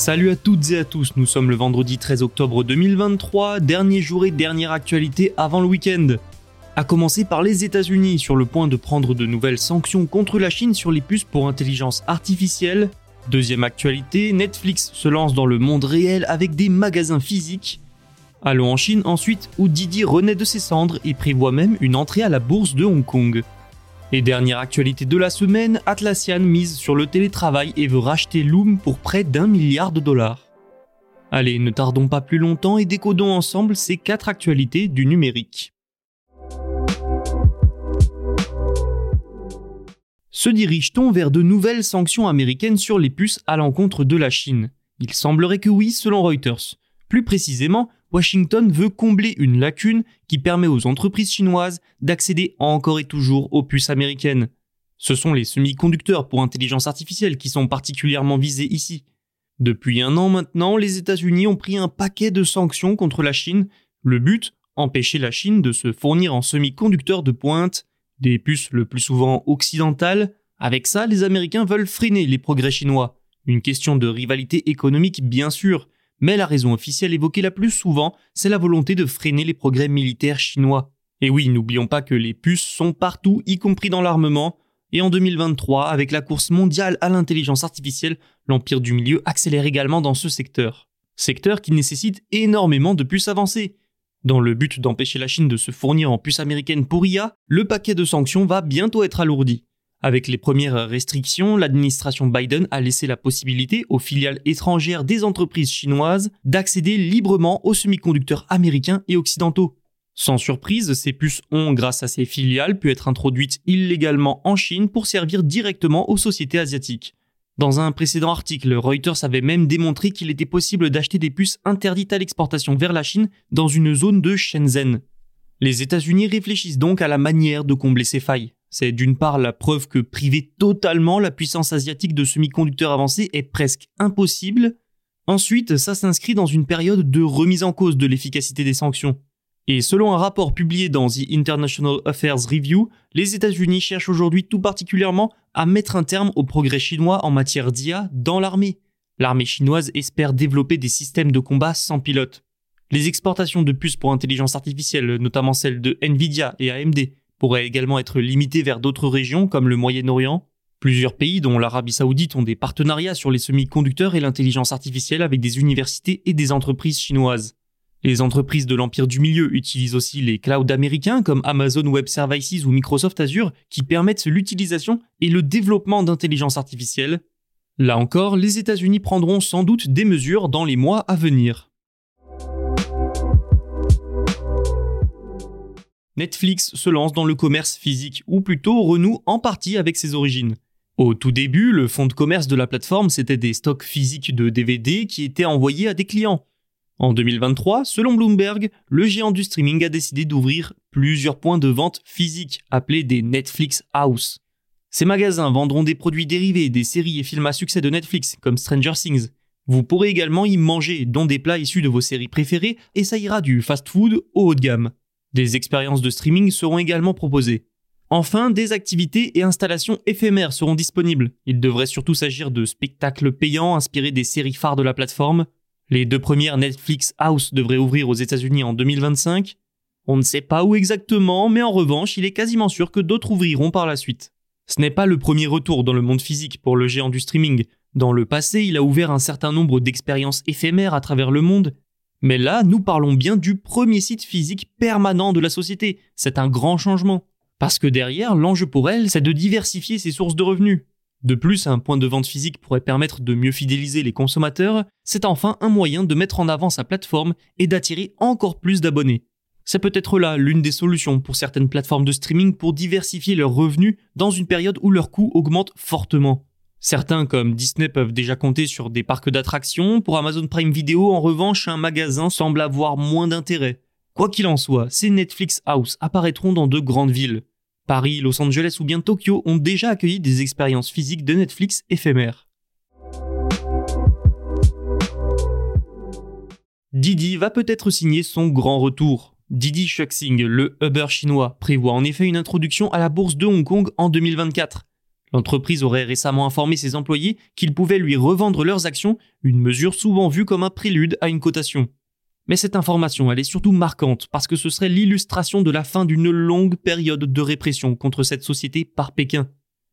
Salut à toutes et à tous, nous sommes le vendredi 13 octobre 2023, dernier jour et dernière actualité avant le week-end. A commencer par les États-Unis sur le point de prendre de nouvelles sanctions contre la Chine sur les puces pour intelligence artificielle. Deuxième actualité, Netflix se lance dans le monde réel avec des magasins physiques. Allons en Chine ensuite où Didi renaît de ses cendres et prévoit même une entrée à la bourse de Hong Kong. Et dernière actualité de la semaine, Atlassian mise sur le télétravail et veut racheter Loom pour près d'un milliard de dollars. Allez, ne tardons pas plus longtemps et décodons ensemble ces quatre actualités du numérique. Se dirige-t-on vers de nouvelles sanctions américaines sur les puces à l'encontre de la Chine? Il semblerait que oui, selon Reuters. Plus précisément, Washington veut combler une lacune qui permet aux entreprises chinoises d'accéder encore et toujours aux puces américaines. Ce sont les semi-conducteurs pour intelligence artificielle qui sont particulièrement visés ici. Depuis un an maintenant, les États-Unis ont pris un paquet de sanctions contre la Chine. Le but Empêcher la Chine de se fournir en semi-conducteurs de pointe, des puces le plus souvent occidentales. Avec ça, les Américains veulent freiner les progrès chinois. Une question de rivalité économique bien sûr, mais la raison officielle évoquée la plus souvent, c'est la volonté de freiner les progrès militaires chinois. Et oui, n'oublions pas que les puces sont partout, y compris dans l'armement, et en 2023, avec la course mondiale à l'intelligence artificielle, l'empire du milieu accélère également dans ce secteur. Secteur qui nécessite énormément de puces avancées. Dans le but d'empêcher la Chine de se fournir en puces américaines pour IA, le paquet de sanctions va bientôt être alourdi. Avec les premières restrictions, l'administration Biden a laissé la possibilité aux filiales étrangères des entreprises chinoises d'accéder librement aux semi-conducteurs américains et occidentaux. Sans surprise, ces puces ont, grâce à ces filiales, pu être introduites illégalement en Chine pour servir directement aux sociétés asiatiques. Dans un précédent article, Reuters avait même démontré qu'il était possible d'acheter des puces interdites à l'exportation vers la Chine dans une zone de Shenzhen. Les États-Unis réfléchissent donc à la manière de combler ces failles. C'est d'une part la preuve que priver totalement la puissance asiatique de semi-conducteurs avancés est presque impossible. Ensuite, ça s'inscrit dans une période de remise en cause de l'efficacité des sanctions. Et selon un rapport publié dans The International Affairs Review, les États-Unis cherchent aujourd'hui tout particulièrement à mettre un terme au progrès chinois en matière d'IA dans l'armée. L'armée chinoise espère développer des systèmes de combat sans pilote. Les exportations de puces pour intelligence artificielle, notamment celles de Nvidia et AMD, pourrait également être limité vers d'autres régions comme le Moyen-Orient. Plusieurs pays, dont l'Arabie saoudite, ont des partenariats sur les semi-conducteurs et l'intelligence artificielle avec des universités et des entreprises chinoises. Les entreprises de l'Empire du Milieu utilisent aussi les clouds américains comme Amazon Web Services ou Microsoft Azure qui permettent l'utilisation et le développement d'intelligence artificielle. Là encore, les États-Unis prendront sans doute des mesures dans les mois à venir. Netflix se lance dans le commerce physique, ou plutôt renoue en partie avec ses origines. Au tout début, le fonds de commerce de la plateforme, c'était des stocks physiques de DVD qui étaient envoyés à des clients. En 2023, selon Bloomberg, le géant du streaming a décidé d'ouvrir plusieurs points de vente physiques appelés des Netflix House. Ces magasins vendront des produits dérivés des séries et films à succès de Netflix, comme Stranger Things. Vous pourrez également y manger, dont des plats issus de vos séries préférées, et ça ira du fast-food au haut de gamme. Des expériences de streaming seront également proposées. Enfin, des activités et installations éphémères seront disponibles. Il devrait surtout s'agir de spectacles payants inspirés des séries phares de la plateforme. Les deux premières Netflix House devraient ouvrir aux États-Unis en 2025. On ne sait pas où exactement, mais en revanche, il est quasiment sûr que d'autres ouvriront par la suite. Ce n'est pas le premier retour dans le monde physique pour le géant du streaming. Dans le passé, il a ouvert un certain nombre d'expériences éphémères à travers le monde, mais là, nous parlons bien du premier site physique permanent de la société. C'est un grand changement. Parce que derrière, l'enjeu pour elle, c'est de diversifier ses sources de revenus. De plus, un point de vente physique pourrait permettre de mieux fidéliser les consommateurs, c'est enfin un moyen de mettre en avant sa plateforme et d'attirer encore plus d'abonnés. C'est peut-être là l'une des solutions pour certaines plateformes de streaming pour diversifier leurs revenus dans une période où leurs coûts augmentent fortement. Certains comme Disney peuvent déjà compter sur des parcs d'attractions, pour Amazon Prime Video en revanche un magasin semble avoir moins d'intérêt. Quoi qu'il en soit, ces Netflix House apparaîtront dans de grandes villes. Paris, Los Angeles ou bien Tokyo ont déjà accueilli des expériences physiques de Netflix éphémères. Didi va peut-être signer son grand retour. Didi Shuxing, le Uber chinois, prévoit en effet une introduction à la bourse de Hong Kong en 2024. L'entreprise aurait récemment informé ses employés qu'ils pouvaient lui revendre leurs actions, une mesure souvent vue comme un prélude à une cotation. Mais cette information, elle est surtout marquante parce que ce serait l'illustration de la fin d'une longue période de répression contre cette société par Pékin.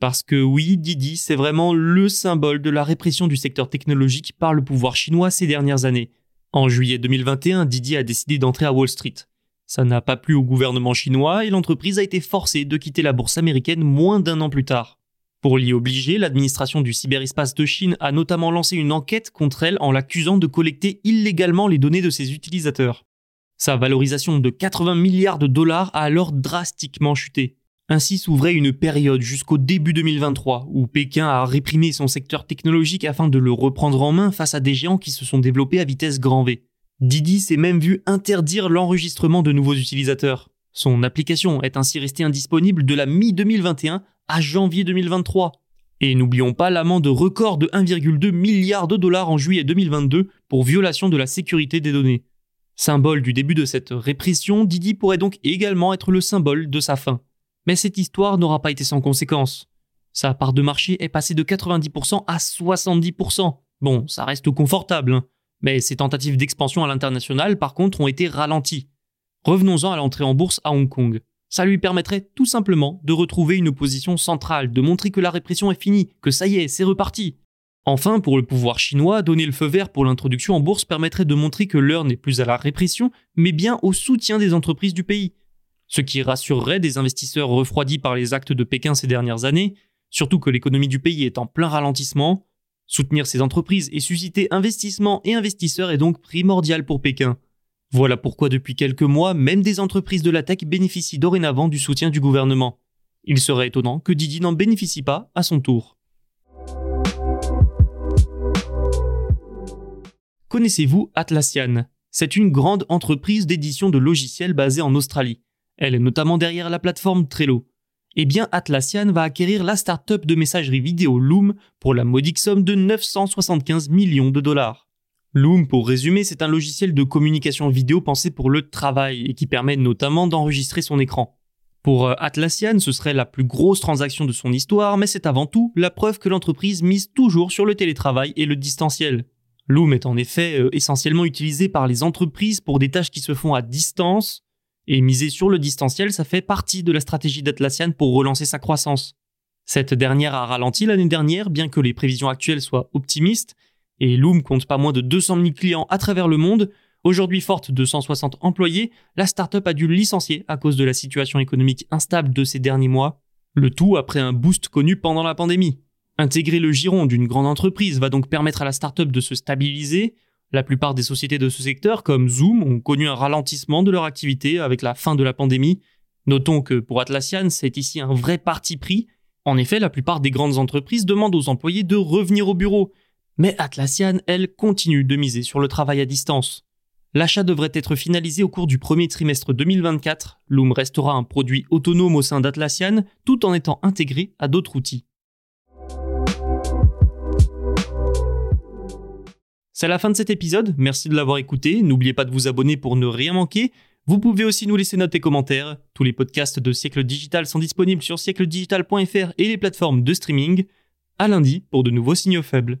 Parce que oui, Didi, c'est vraiment le symbole de la répression du secteur technologique par le pouvoir chinois ces dernières années. En juillet 2021, Didi a décidé d'entrer à Wall Street. Ça n'a pas plu au gouvernement chinois et l'entreprise a été forcée de quitter la bourse américaine moins d'un an plus tard. Pour l'y obliger, l'administration du cyberespace de Chine a notamment lancé une enquête contre elle en l'accusant de collecter illégalement les données de ses utilisateurs. Sa valorisation de 80 milliards de dollars a alors drastiquement chuté. Ainsi s'ouvrait une période jusqu'au début 2023 où Pékin a réprimé son secteur technologique afin de le reprendre en main face à des géants qui se sont développés à vitesse grand V. Didi s'est même vu interdire l'enregistrement de nouveaux utilisateurs. Son application est ainsi restée indisponible de la mi-2021 à janvier 2023. Et n'oublions pas l'amende record de 1,2 milliard de dollars en juillet 2022 pour violation de la sécurité des données. Symbole du début de cette répression, Didi pourrait donc également être le symbole de sa fin. Mais cette histoire n'aura pas été sans conséquences. Sa part de marché est passée de 90% à 70%. Bon, ça reste confortable, hein. mais ses tentatives d'expansion à l'international par contre ont été ralenties. Revenons-en à l'entrée en bourse à Hong Kong. Ça lui permettrait tout simplement de retrouver une position centrale, de montrer que la répression est finie, que ça y est, c'est reparti. Enfin, pour le pouvoir chinois, donner le feu vert pour l'introduction en bourse permettrait de montrer que l'heure n'est plus à la répression, mais bien au soutien des entreprises du pays. Ce qui rassurerait des investisseurs refroidis par les actes de Pékin ces dernières années, surtout que l'économie du pays est en plein ralentissement. Soutenir ces entreprises et susciter investissement et investisseurs est donc primordial pour Pékin. Voilà pourquoi depuis quelques mois, même des entreprises de la tech bénéficient dorénavant du soutien du gouvernement. Il serait étonnant que Didi n'en bénéficie pas à son tour. Connaissez-vous Atlassian? C'est une grande entreprise d'édition de logiciels basée en Australie. Elle est notamment derrière la plateforme Trello. Eh bien, Atlassian va acquérir la start-up de messagerie vidéo Loom pour la modique somme de 975 millions de dollars. Loom, pour résumer, c'est un logiciel de communication vidéo pensé pour le travail et qui permet notamment d'enregistrer son écran. Pour euh, Atlassian, ce serait la plus grosse transaction de son histoire, mais c'est avant tout la preuve que l'entreprise mise toujours sur le télétravail et le distanciel. Loom est en effet euh, essentiellement utilisé par les entreprises pour des tâches qui se font à distance, et miser sur le distanciel, ça fait partie de la stratégie d'Atlassian pour relancer sa croissance. Cette dernière a ralenti l'année dernière, bien que les prévisions actuelles soient optimistes, et Loom compte pas moins de 200 000 clients à travers le monde. Aujourd'hui forte de 160 employés, la startup a dû licencier à cause de la situation économique instable de ces derniers mois, le tout après un boost connu pendant la pandémie. Intégrer le giron d'une grande entreprise va donc permettre à la startup de se stabiliser. La plupart des sociétés de ce secteur, comme Zoom, ont connu un ralentissement de leur activité avec la fin de la pandémie. Notons que pour Atlassian, c'est ici un vrai parti pris. En effet, la plupart des grandes entreprises demandent aux employés de revenir au bureau, mais Atlassian, elle, continue de miser sur le travail à distance. L'achat devrait être finalisé au cours du premier trimestre 2024. Loom restera un produit autonome au sein d'Atlassian tout en étant intégré à d'autres outils. C'est la fin de cet épisode, merci de l'avoir écouté, n'oubliez pas de vous abonner pour ne rien manquer. Vous pouvez aussi nous laisser notes et commentaires. Tous les podcasts de Siècle Digital sont disponibles sur siècledigital.fr et les plateformes de streaming. À lundi pour de nouveaux signaux faibles.